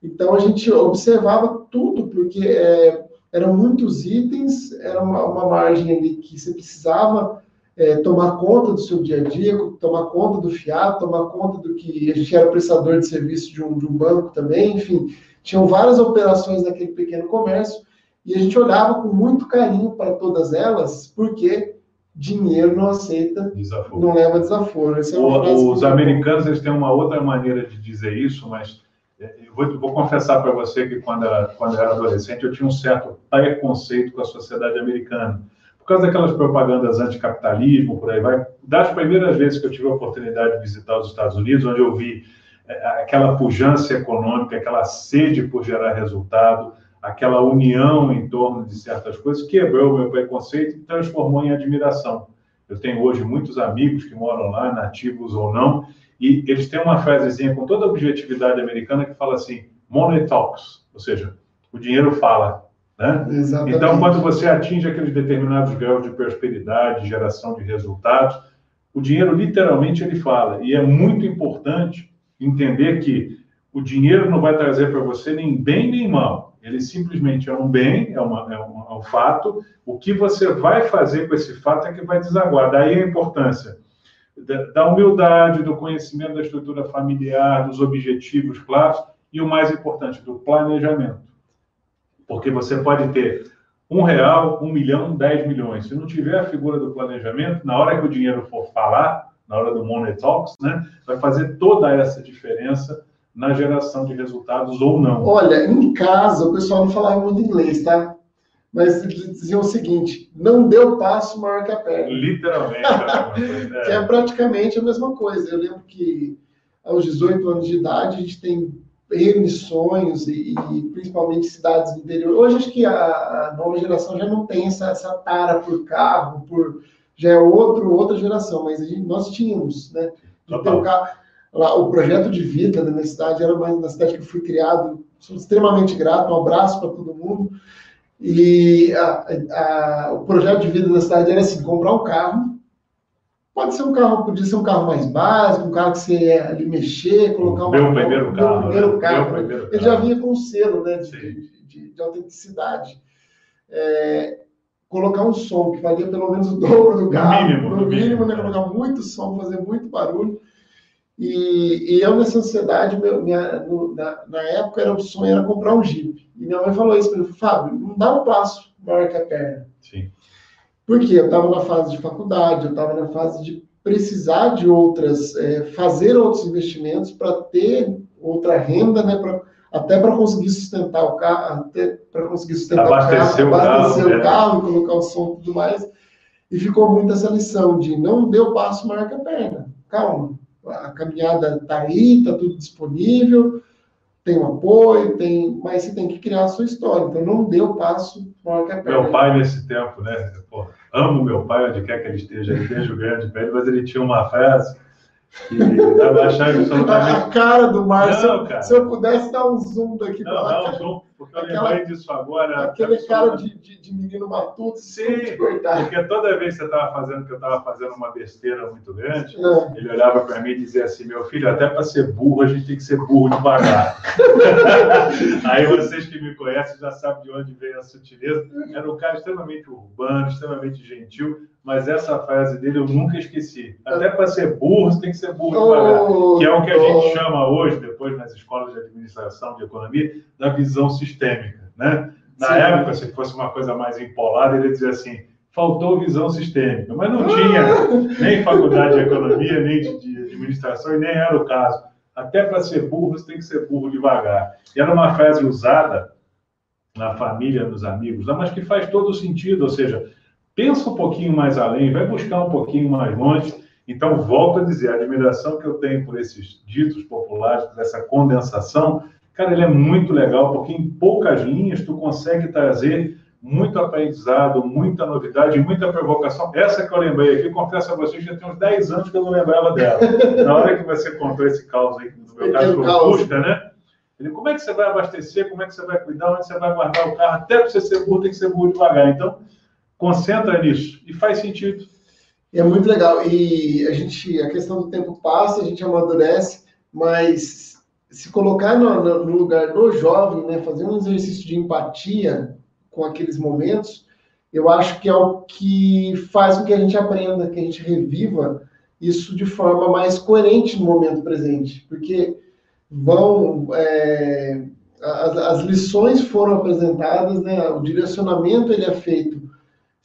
[SPEAKER 1] Então a gente observava tudo, porque é, eram muitos itens, era uma, uma margem ali que você precisava é, tomar conta do seu dia a dia, tomar conta do fiado, tomar conta do que a gente era prestador de serviço de um, de um banco também, enfim, tinham várias operações naquele pequeno comércio e a gente olhava com muito carinho para todas elas, porque dinheiro não aceita, desaforo. não leva desaforo.
[SPEAKER 2] É o, os americanos eles têm uma outra maneira de dizer isso, mas é, eu vou, vou confessar para você que quando, era, quando eu era adolescente eu tinha um certo preconceito com a sociedade americana por causa daquelas propagandas anticapitalismo, por aí vai. Das primeiras vezes que eu tive a oportunidade de visitar os Estados Unidos, onde eu vi é, aquela pujança econômica, aquela sede por gerar resultado, aquela união em torno de certas coisas, quebrou o meu preconceito e transformou em admiração. Eu tenho hoje muitos amigos que moram lá, nativos ou não, e eles têm uma frasezinha com toda a objetividade americana que fala assim: money talks, ou seja, o dinheiro fala, né? Então, quando você atinge aqueles determinados graus de prosperidade, geração de resultados, o dinheiro literalmente ele fala. E é muito importante entender que o dinheiro não vai trazer para você nem bem nem mal. Ele simplesmente é um bem, é, uma, é, um, é um fato. O que você vai fazer com esse fato é que vai desaguar. Daí a importância da humildade, do conhecimento da estrutura familiar, dos objetivos claros e o mais importante, do planejamento. Porque você pode ter um real, um milhão, dez milhões. Se não tiver a figura do planejamento, na hora que o dinheiro for falar, na hora do Money Talks, né, vai fazer toda essa diferença na geração de resultados ou não.
[SPEAKER 1] Olha, em casa, o pessoal não falava muito inglês, tá? Mas diziam o seguinte: não deu passo maior que a perna.
[SPEAKER 2] Literalmente.
[SPEAKER 1] é. que é praticamente a mesma coisa. Eu lembro que aos 18 anos de idade, a gente tem N sonhos e, e, principalmente cidades do interior. Hoje acho que a, a, nova geração já não tem essa, essa tara por carro, por já é outro, outra geração, mas gente, nós tínhamos, né? De ter um carro, lá, o projeto de vida da minha cidade era uma na cidade que eu fui criado, sou extremamente grato, um abraço para todo mundo. E a, o projeto de vida da cidade era assim: comprar um carro Pode ser um carro, podia ser um carro mais básico, um carro que você ia ali mexer, colocar um.
[SPEAKER 2] Meu primeiro carro. Meu
[SPEAKER 1] primeiro carro. Meu primeiro carro. Ele já vinha com um selo né, de, de, de, de autenticidade. É, colocar um som que valia pelo menos o dobro do carro.
[SPEAKER 2] No mínimo.
[SPEAKER 1] No, no mínimo, né? Colocar muito som, fazer muito barulho. E, e eu, nessa ansiedade, meu, minha, no, na, na, época, era o sonho era comprar um Jeep. E minha mãe falou isso para mim: Fábio, não dá um passo maior que a perna.
[SPEAKER 2] Sim.
[SPEAKER 1] Porque eu estava na fase de faculdade, eu estava na fase de precisar de outras, é, fazer outros investimentos para ter outra renda, né, pra, até para conseguir sustentar o carro, até para conseguir sustentar
[SPEAKER 2] abastecer
[SPEAKER 1] o carro, abastecer
[SPEAKER 2] o
[SPEAKER 1] carro, o carro é. colocar o som e tudo mais. E ficou muito essa lição de não deu passo, marca a perna. Calma, a caminhada está aí, está tudo disponível, tem um apoio, tem, mas você tem que criar a sua história. Então não deu passo, marca a perna.
[SPEAKER 2] Meu pai nesse tempo, né? Pô, amo meu pai, onde quer que ele esteja, ele beijo grande para ele, mas ele tinha uma frase que absolutamente...
[SPEAKER 1] A cara do Márcio, se, eu pudesse dar um zoom daqui
[SPEAKER 2] não,
[SPEAKER 1] para
[SPEAKER 2] lá. Um zoom. Porque eu Aquela, lembrei disso agora.
[SPEAKER 1] Aquele cara de, de, de, menino matuto,
[SPEAKER 2] sim, porque toda vez que você estava fazendo, que eu estava fazendo uma besteira muito grande, é. ele olhava para mim e dizia assim: meu filho, até para ser burro, a gente tem que ser burro devagar. Aí vocês que me conhecem já sabem de onde veio a sutileza. Era um cara extremamente urbano, extremamente gentil, mas essa frase dele eu nunca esqueci. Até para ser burro, você tem que ser burro devagar. Oh, que é o que a gente chama hoje, depois nas escolas de administração, de economia, da visão sistêmica. Né? Na Sim. época, se fosse uma coisa mais empolada, ele dizia assim: faltou visão sistêmica, mas não tinha nem faculdade de economia, nem de, administração, e nem era o caso. Até para ser burro, você tem que ser burro devagar. E era uma frase usada na família, nos amigos, mas que faz todo sentido, ou seja, pensa um pouquinho mais além, vai buscar um pouquinho mais longe. Então, volto a dizer, a admiração que eu tenho por esses ditos populares, por essa condensação, cara, ele é muito legal, porque em poucas linhas tu consegue trazer muito aprendizado, muita novidade, muita provocação. Essa que eu lembrei aqui, confesso a vocês, já tem uns 10 anos que eu não lembrava dela. Na hora que você contou esse caos aí, no meu caso, foi Fusca, né? Ele, como é que você vai abastecer, como é que você vai cuidar, onde você vai guardar o carro, até para você ser burro, tem que ser burro devagar. Então, concentra nisso e faz sentido.
[SPEAKER 1] É muito legal. E a gente, a questão do tempo passa, a gente amadurece, mas se colocar no, no lugar do jovem, né, fazer um exercício de empatia com aqueles momentos, eu acho que é o que faz com que a gente aprenda, que a gente reviva isso de forma mais coerente no momento presente, porque vão é, as, as, lições foram apresentadas, né? O direcionamento ele é feito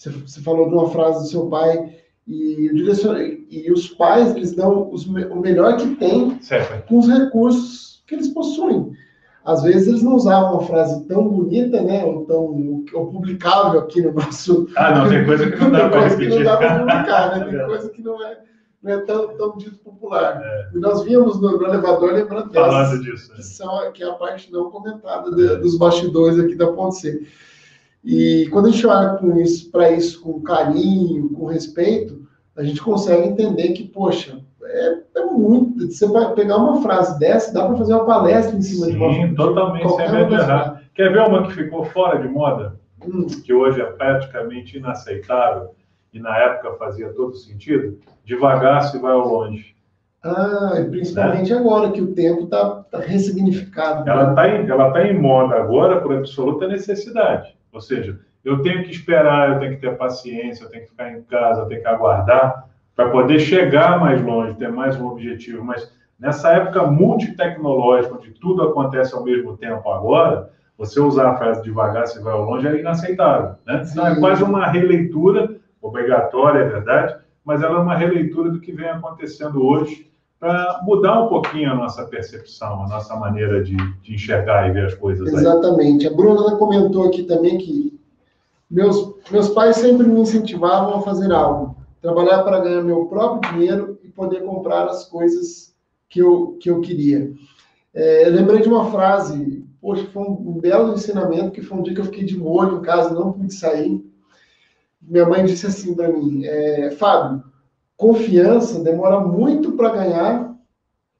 [SPEAKER 1] você, você falou de uma frase do seu pai, e, e os pais, eles dão os, o melhor que tem certo. com os recursos que eles possuem. Às vezes eles não usavam uma frase tão bonita, né, ou tão ou publicável aqui no nosso...
[SPEAKER 2] Ah, não, tem coisa que não dá para repetir.
[SPEAKER 1] não dá para publicar, né? Tem é. coisa que não é, não é tão, tão dito popular. É. E nós víamos no, no elevador lembrando
[SPEAKER 2] dessas, disso,
[SPEAKER 1] que, é. são, que é a parte não comentada de, dos bastidores aqui da Ponte C. E quando a gente olha para isso com carinho, com respeito, a gente consegue entender que, poxa, é, é muito. Você vai pegar uma frase dessa, dá para fazer uma palestra em cima
[SPEAKER 2] Sim,
[SPEAKER 1] de uma
[SPEAKER 2] Sim, totalmente sem medo de errar. Quer ver uma que ficou fora de moda? Hum. Que hoje é praticamente inaceitável e na época fazia todo sentido? Devagar se vai ao longe.
[SPEAKER 1] Ah, e principalmente né? agora que o tempo está tá ressignificado.
[SPEAKER 2] Ela está em, ela tá em moda agora por absoluta necessidade. Ou seja, eu tenho que esperar, eu tenho que ter paciência, eu tenho que ficar em casa, eu tenho que aguardar para poder chegar mais longe, ter mais um objetivo. Mas nessa época multitecnológica, onde tudo acontece ao mesmo tempo agora, você usar a frase devagar, se vai ao longe, é inaceitável. Né? Então, é quase uma releitura, obrigatória, é verdade, mas ela é uma releitura do que vem acontecendo hoje para mudar um pouquinho a nossa percepção, a nossa maneira de, de enxergar e ver as coisas.
[SPEAKER 1] Exatamente. Aí. A Bruna comentou aqui também que meus, meus pais sempre me incentivavam a fazer algo, trabalhar para ganhar meu próprio dinheiro e poder comprar as coisas que eu, que eu queria. É, eu lembrei de uma frase, poxa, foi um, belo ensinamento, que foi um dia que eu fiquei de molho em casa, não pude sair. Minha mãe disse assim para mim, é, Fábio, Confiança demora muito para ganhar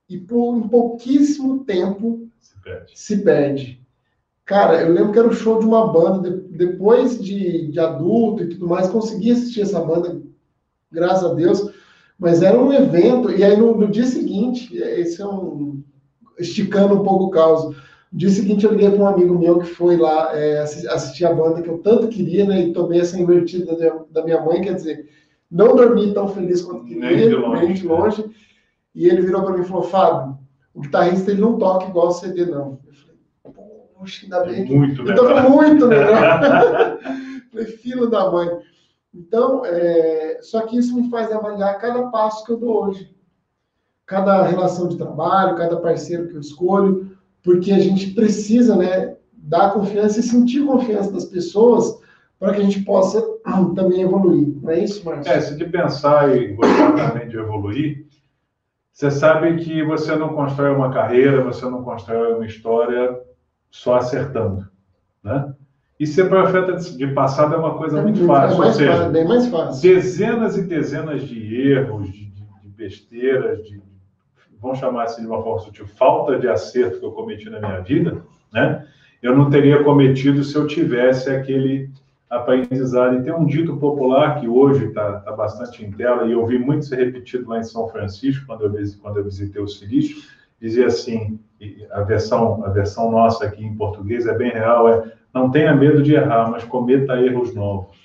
[SPEAKER 1] e por um pouquíssimo tempo se perde. se perde. Cara, eu lembro que era o show de uma banda, depois de, de adulto e tudo mais, consegui assistir essa banda, graças a Deus, mas era um evento, e aí no, no dia seguinte, esse é um. esticando um pouco o caos. No dia seguinte eu liguei para um amigo meu que foi lá é, assistir a banda que eu tanto queria, né? E tomei essa invertida da minha mãe, quer dizer, não dormi tão feliz quanto queria, nem de longe. Nem de longe. E ele virou para mim e falou: Fábio, o guitarrista ele não toca igual o CD, não. Eu falei: Poxa, ainda bem.
[SPEAKER 2] Que... Muito
[SPEAKER 1] então, melhor. muito melhor. falei: Filho da mãe. Então, é... só que isso me faz avaliar cada passo que eu dou hoje. Cada relação de trabalho, cada parceiro que eu escolho, porque a gente precisa, né, dar confiança e sentir confiança das pessoas para que a gente possa também evoluir. Não é isso, Márcio?
[SPEAKER 2] É, se de pensar e gostar também de evoluir, você sabe que você não constrói uma carreira, você não constrói uma história só acertando, né? E ser profeta de passado é uma coisa é muito, fácil. É
[SPEAKER 1] mais, seja, fácil, bem mais fácil.
[SPEAKER 2] Dezenas e dezenas de erros, de, de, de besteiras, de, vamos chamar assim de uma forma sutil, falta de acerto que eu cometi na minha vida, né? eu não teria cometido se eu tivesse aquele aprendizado. E tem um dito popular que hoje está tá bastante em tela, e eu vi muito ser repetido lá em São Francisco, quando eu, quando eu visitei o Silício, dizia assim, a versão, a versão nossa aqui em português é bem real, é não tenha medo de errar, mas cometa erros novos.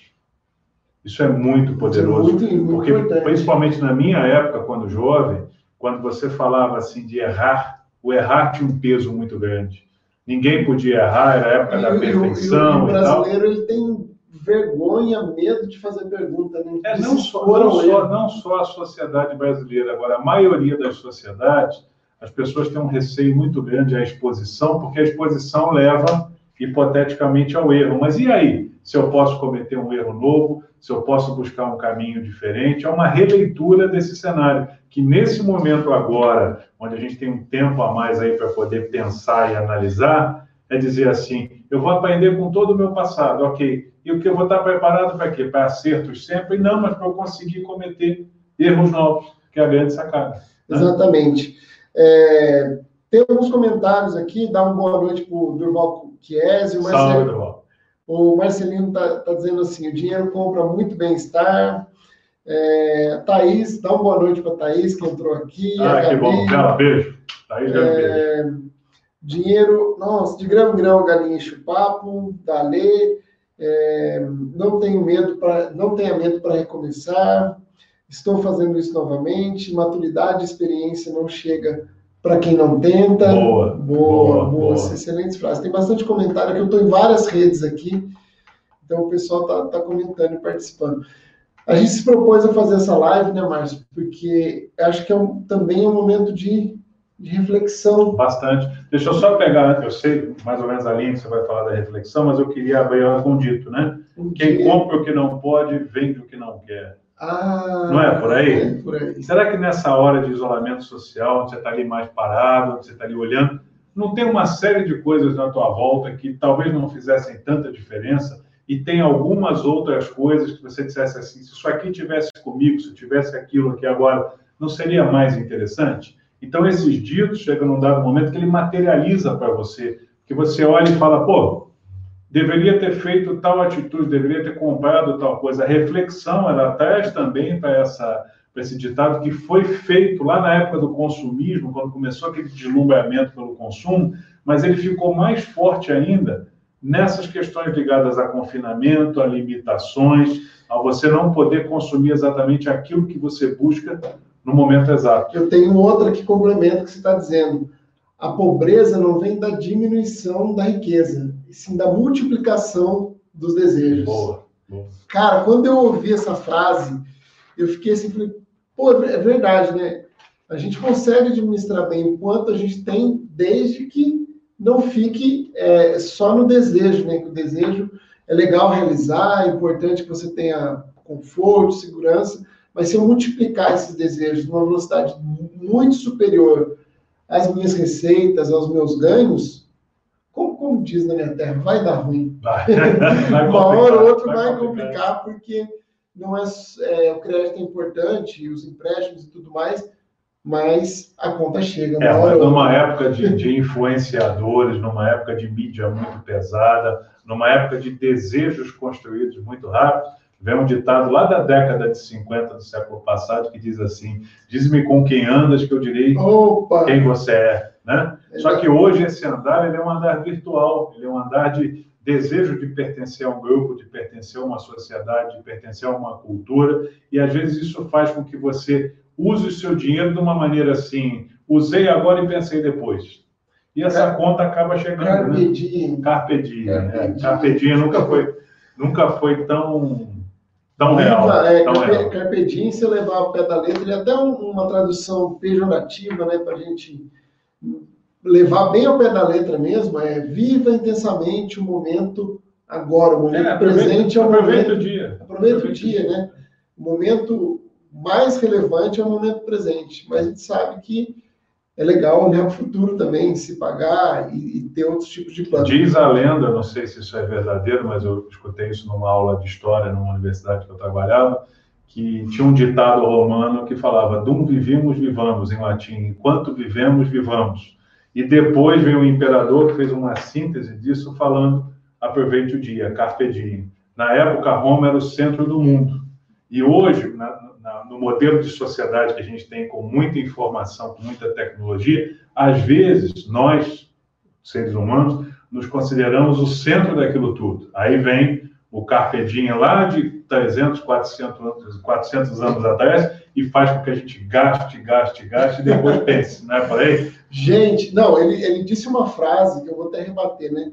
[SPEAKER 2] Isso é muito poderoso, é muito, muito porque importante. principalmente na minha época, quando jovem, quando você falava assim de errar, o errar tinha um peso muito grande. Ninguém podia errar, era a época e, da perfeição.
[SPEAKER 1] E o, e o brasileiro ele tem vergonha, medo de fazer pergunta.
[SPEAKER 2] Né? É, não, só, não, só, não só a sociedade brasileira, agora a maioria das sociedades, as pessoas têm um receio muito grande à exposição, porque a exposição leva hipoteticamente ao erro. Mas e aí? Se eu posso cometer um erro novo, se eu posso buscar um caminho diferente, é uma releitura desse cenário, que nesse momento agora, onde a gente tem um tempo a mais aí para poder pensar e analisar, é dizer assim, eu vou aprender com todo o meu passado, ok, e o que eu vou estar preparado para quê? Para acertos sempre? Não, mas para eu conseguir cometer erros novos, que é a grande sacada.
[SPEAKER 1] Né? Exatamente. É, tem alguns comentários aqui, dá uma boa noite para o Durval Chiesi. O Marcelino, o Marcelino está tá dizendo assim: o dinheiro compra muito bem-estar. É, Thaís, dá uma boa noite para a Thaís, que entrou aqui.
[SPEAKER 2] Ah, que bom. Bela, beijo. Thaís, é,
[SPEAKER 1] beijo. Dinheiro, nossa, de grão em grão, galinha enche o papo. Dalê, é, não tenho medo para, não tenha medo para recomeçar. Estou fazendo isso novamente. Maturidade e experiência não chega para quem não tenta.
[SPEAKER 2] Boa, boa,
[SPEAKER 1] boa. Excelentes frases. Tem bastante comentário que eu estou em várias redes aqui, então o pessoal está tá comentando e participando. A gente se propôs a fazer essa live, né, Márcio? Porque acho que é um, também é um momento de, de, reflexão.
[SPEAKER 2] Bastante. Deixa eu só pegar, eu sei mais ou menos a linha que você vai falar da reflexão, mas eu queria abrir com dito, né? Quem compra o que não pode, vende o que não quer.
[SPEAKER 1] Ah,
[SPEAKER 2] não é por aí?
[SPEAKER 1] É por aí?
[SPEAKER 2] Será que nessa hora de isolamento social, onde você está ali mais parado, onde você está ali olhando, não tem uma série de coisas na tua volta que talvez não fizessem tanta diferença e tem algumas outras coisas que você dissesse assim, se isso aqui tivesse comigo, se tivesse aquilo aqui agora, não seria mais interessante? Então esses ditos chegam num dado momento que ele materializa para você, que você olha e fala, pô, deveria ter feito tal atitude, deveria ter comprado tal coisa. A reflexão, ela traz também para esse ditado que foi feito lá na época do consumismo, quando começou aquele deslumbramento pelo consumo, mas ele ficou mais forte ainda nessas questões ligadas a confinamento, a limitações, a você não poder consumir exatamente aquilo que você busca no momento exato.
[SPEAKER 1] Eu tenho outra que complementa o que você está dizendo. A pobreza não vem da diminuição da riqueza, e sim da multiplicação dos desejos.
[SPEAKER 2] Boa, boa.
[SPEAKER 1] Cara, quando eu ouvi essa frase, eu fiquei assim, falei, pô, é verdade, né? A gente consegue administrar bem o quanto a gente tem, desde que não fique é, só no desejo, né? Que o desejo é legal realizar, é importante que você tenha conforto, segurança, mas se eu multiplicar esses desejos numa velocidade muito superior às minhas receitas, aos meus ganhos, como, como diz na minha terra, vai dar ruim.
[SPEAKER 2] Vai. vai
[SPEAKER 1] Uma hora ou outra vai, vai complicar, porque não é, é, o crédito é importante, os empréstimos e tudo mais, mas a conta chega.
[SPEAKER 2] É, mas numa época de, de, influenciadores, numa época de mídia muito pesada, numa época de desejos construídos muito rápido, vem um ditado lá da década de 50 do século passado que diz assim: Diz-me com quem andas, que eu direi
[SPEAKER 1] Opa.
[SPEAKER 2] quem você é. Né? Só que hoje esse andar ele é um andar virtual, ele é um andar de desejo de pertencer a um grupo, de pertencer a uma sociedade, de pertencer a uma cultura, e às vezes isso faz com que você use o seu dinheiro de uma maneira assim: usei agora e pensei depois. E essa Car... conta acaba chegando.
[SPEAKER 1] Carpe né? diem.
[SPEAKER 2] Carpe diem. Carpe, né? Carpe diem nunca foi, nunca foi tão tão real.
[SPEAKER 1] É,
[SPEAKER 2] tão
[SPEAKER 1] carpe,
[SPEAKER 2] real.
[SPEAKER 1] carpe diem, se levar o pé da letra, ele é até uma tradução pejorativa, né, para a gente levar bem ao pé da letra mesmo, é viva intensamente o momento agora, o momento é, presente é o
[SPEAKER 2] aproveita o dia.
[SPEAKER 1] Aproveita o dia, né? O momento mais relevante é o momento presente, mas a gente sabe que é legal olhar para o futuro também, se pagar e, e, ter outros tipos de planos.
[SPEAKER 2] Diz a lenda, não sei se isso é verdadeiro, mas eu escutei isso numa aula de história numa universidade que eu trabalhava, que tinha um ditado romano que falava: Dum vivimos, vivamos, em latim, enquanto vivemos, vivamos. E depois veio o imperador que fez uma síntese disso falando aproveite o dia, carpe diem. Na época, Roma era o centro do mundo. E hoje, na, no modelo de sociedade que a gente tem com muita informação, com muita tecnologia, às vezes nós, seres humanos, nos consideramos o centro daquilo tudo. Aí vem o Carpe Diem lá de 300, 400, 400 anos atrás e faz com que a gente gaste, gaste, gaste e depois pense, não é por aí?
[SPEAKER 1] Gente, não, ele, ele disse uma frase que eu vou até rebater, né?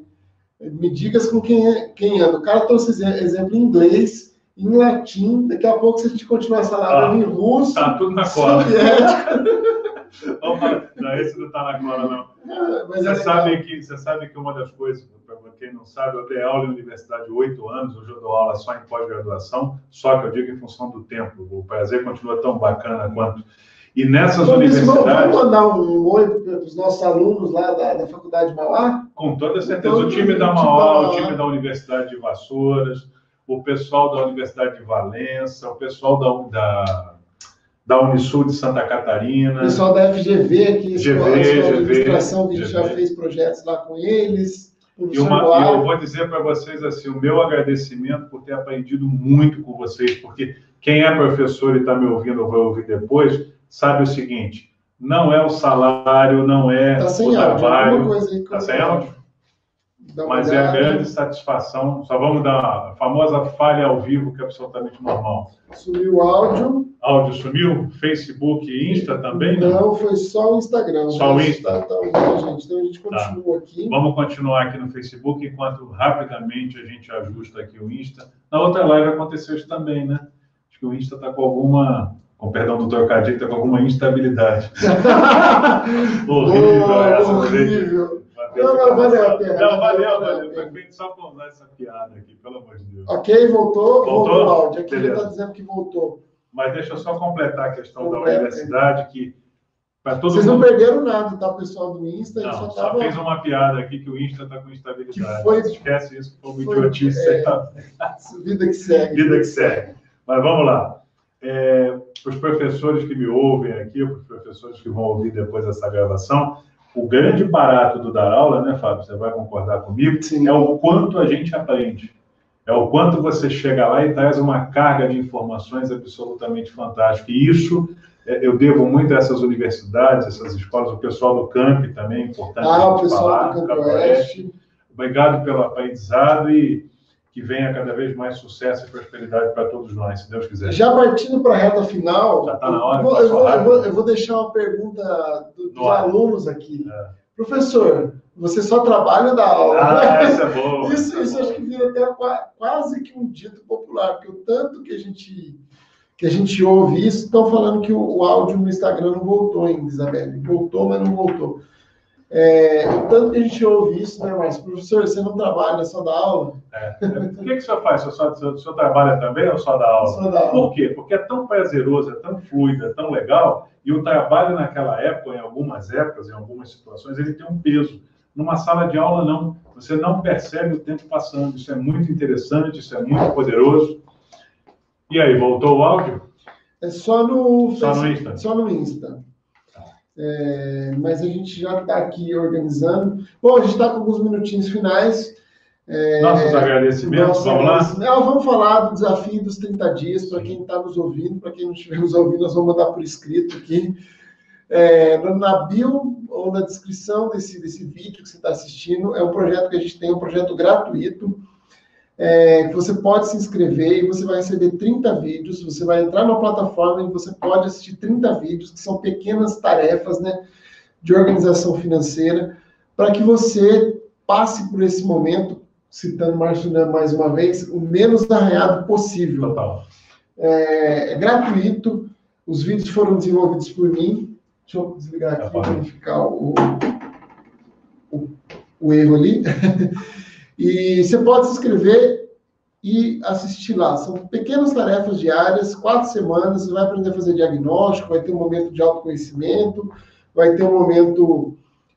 [SPEAKER 1] Me digas com quem, é, quem anda. O cara trouxe exemplo em inglês, em latim, daqui a pouco, se a gente continuar essa live ah, em russo.
[SPEAKER 2] Tá tudo na cola. não, esse não tá na cola, não. É, você, é sabe que, você sabe que uma das coisas, para quem não sabe, eu dei aula em universidade oito anos, hoje eu dou aula só em pós-graduação, só que eu digo em função do tempo. O prazer continua tão bacana quanto. E nessas então, universidades.
[SPEAKER 1] Vamos mandar um oi para os nossos alunos lá da, da Faculdade de Mauá?
[SPEAKER 2] Com toda certeza. o time da Mauá, o time da Universidade de Vassouras, o pessoal da Universidade de Valença, o pessoal da, da, da Unisul de Santa Catarina.
[SPEAKER 1] O pessoal da FGV, aqui, GV, a escola administração, que a gente já fez projetos lá com eles.
[SPEAKER 2] E uma, eu vou dizer para vocês assim, o meu agradecimento por ter aprendido muito com vocês, porque quem é professor e está me ouvindo ou vai ouvir depois, sabe o seguinte, não é o salário, não é
[SPEAKER 1] tá
[SPEAKER 2] o trabalho.
[SPEAKER 1] Está
[SPEAKER 2] sem áudio? Mas é a grande satisfação. Só vamos dar a famosa falha ao vivo, que é absolutamente normal.
[SPEAKER 1] Sumiu o áudio.
[SPEAKER 2] Áudio sumiu? Facebook e Insta também?
[SPEAKER 1] Não, não foi só o Instagram.
[SPEAKER 2] Só o Insta?
[SPEAKER 1] Tá, tá, gente. Então a gente tá. continua tá. aqui.
[SPEAKER 2] Vamos continuar aqui no Facebook, enquanto rapidamente a gente ajusta aqui o Insta. Na outra live aconteceu isso também, né? Acho que o Insta está com alguma com perdão do trocadilho, está com alguma instabilidade. horrível oh, essa.
[SPEAKER 1] Horrível. Não, não, valeu a pena.
[SPEAKER 2] Não, valeu, valeu. Foi feito só para usar essa piada aqui, pelo amor de Deus.
[SPEAKER 1] Ok, voltou? Voltou, voltou o áudio. Aqui Beleza. ele está dizendo que voltou.
[SPEAKER 2] Mas deixa eu só completar a questão Completa. da universidade, que
[SPEAKER 1] para todo Vocês mundo... não perderam nada, tá, pessoal do Insta?
[SPEAKER 2] Não, só, tava... só fez uma piada aqui que o Insta está com instabilidade. Que foi... Esquece isso, que foi uma idiotice. É... Tá...
[SPEAKER 1] Vida que segue.
[SPEAKER 2] Vida que segue. Mas vamos lá. É, os professores que me ouvem aqui, os professores que vão ouvir depois essa gravação, o grande barato do dar aula, né, Fábio? Você vai concordar comigo? Sim. É o quanto a gente aprende. É o quanto você chega lá e traz uma carga de informações absolutamente fantástica. E isso é, eu devo muito a essas universidades, essas escolas, o pessoal do camp também, é importante
[SPEAKER 1] ah, o pessoal falar, do Campo Oeste.
[SPEAKER 2] Obrigado pelo aprendizado e que venha cada vez mais sucesso e prosperidade para todos nós, se Deus quiser.
[SPEAKER 1] Já partindo para a reta final,
[SPEAKER 2] Já está na hora.
[SPEAKER 1] Eu vou, eu, vou, eu, vou, eu vou, deixar uma pergunta do, dos alunos aqui. É. Professor, você só trabalha da aula.
[SPEAKER 2] Ah, essa é boa.
[SPEAKER 1] isso,
[SPEAKER 2] é
[SPEAKER 1] isso acho que vira até quase que um dito popular, porque o tanto que a gente que a gente ouve isso, estão falando que o, o áudio no Instagram não voltou ainda, Isabelle. Voltou, mas não voltou. É, tanto que a gente ouve isso, né, mas professor, você não trabalha, só dá aula?
[SPEAKER 2] É. O que, que o senhor faz? O senhor, o senhor trabalha também ou só dá aula?
[SPEAKER 1] Só dá aula.
[SPEAKER 2] Por quê? Porque é tão prazeroso, é tão fluido, é tão legal, e o trabalho naquela época, em algumas épocas, em algumas situações, ele tem um peso. Numa sala de aula, não. Você não percebe o tempo passando. Isso é muito interessante, isso é muito poderoso. E aí, voltou o áudio?
[SPEAKER 1] É só no,
[SPEAKER 2] só no Insta.
[SPEAKER 1] Só no Insta. É, mas a gente já está aqui organizando. Bom, a gente está com alguns minutinhos finais.
[SPEAKER 2] É, nossos agradecimentos, vamos lá?
[SPEAKER 1] Não, vamos falar do desafio dos 30 dias, para quem está nos ouvindo, para quem não estiver nos ouvindo, nós vamos mandar por escrito aqui. É, na bio ou na descrição desse, desse vídeo que você está assistindo, é um projeto que a gente tem, um projeto gratuito, é, que você pode se inscrever e você vai receber 30 vídeos. Você vai entrar na plataforma e você pode assistir 30 vídeos, que são pequenas tarefas né, de organização financeira, para que você passe por esse momento, citando Márcio mais uma vez, o menos arranhado possível.
[SPEAKER 2] Total.
[SPEAKER 1] É, é gratuito, os vídeos foram desenvolvidos por mim. Deixa eu desligar aqui para verificar o, o, o erro ali. E você pode se inscrever e assistir lá. São pequenas tarefas diárias, quatro semanas, você vai aprender a fazer diagnóstico, vai ter um momento de autoconhecimento, vai ter um momento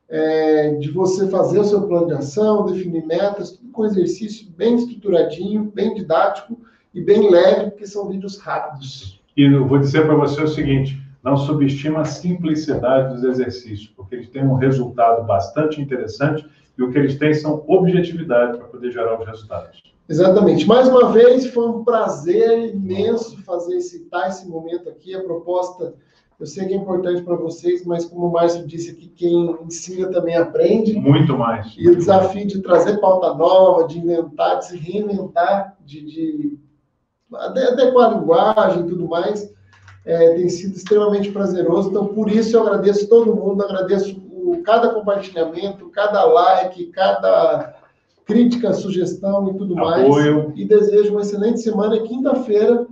[SPEAKER 1] é, de você fazer o seu plano de ação, definir metas, tudo com exercício bem estruturadinho, bem didático e bem leve, porque são vídeos rápidos.
[SPEAKER 2] E eu vou dizer para você o seguinte: não subestima a simplicidade dos exercícios, porque eles têm um resultado bastante interessante e o que eles têm são objetividade para poder gerar os resultados.
[SPEAKER 1] Exatamente. Mais uma vez, foi um prazer imenso fazer citar esse momento aqui. A proposta, eu sei que é importante para vocês, mas como o Márcio disse aqui, quem ensina também aprende.
[SPEAKER 2] Muito mais.
[SPEAKER 1] E o desafio de trazer pauta nova, de inventar, de se reinventar, de, de adequar a linguagem e tudo mais, é, tem sido extremamente prazeroso. Então, por isso, eu agradeço todo mundo, agradeço cada compartilhamento, cada like, cada crítica, sugestão e tudo Apoio. mais. E desejo uma excelente semana. Quinta-feira,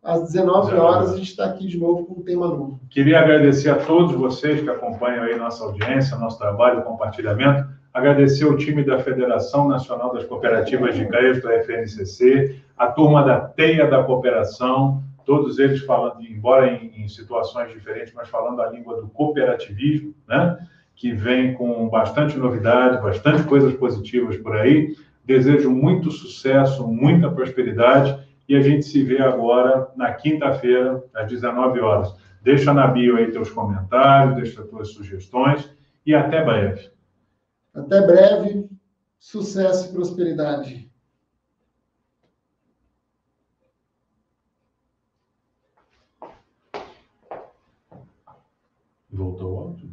[SPEAKER 1] às 19 horas, a gente está aqui de novo com um tema novo.
[SPEAKER 2] Queria agradecer a todos vocês que acompanham aí nossa audiência, nosso trabalho, compartilhamento. Agradecer o time da Federação Nacional das Cooperativas de Crédito, a FNCC, a turma da Teia da Cooperação, todos eles falando, embora em, em situações diferentes, mas falando a língua do cooperativismo, né? Que vem com bastante novidade, bastante coisas positivas por aí. Desejo muito sucesso, muita prosperidade e a gente se vê agora na quinta-feira, às 19 horas. Deixa na bio aí teus comentários, deixa tuas sugestões e até breve.
[SPEAKER 1] Até breve, sucesso e prosperidade.
[SPEAKER 2] Voltou o áudio?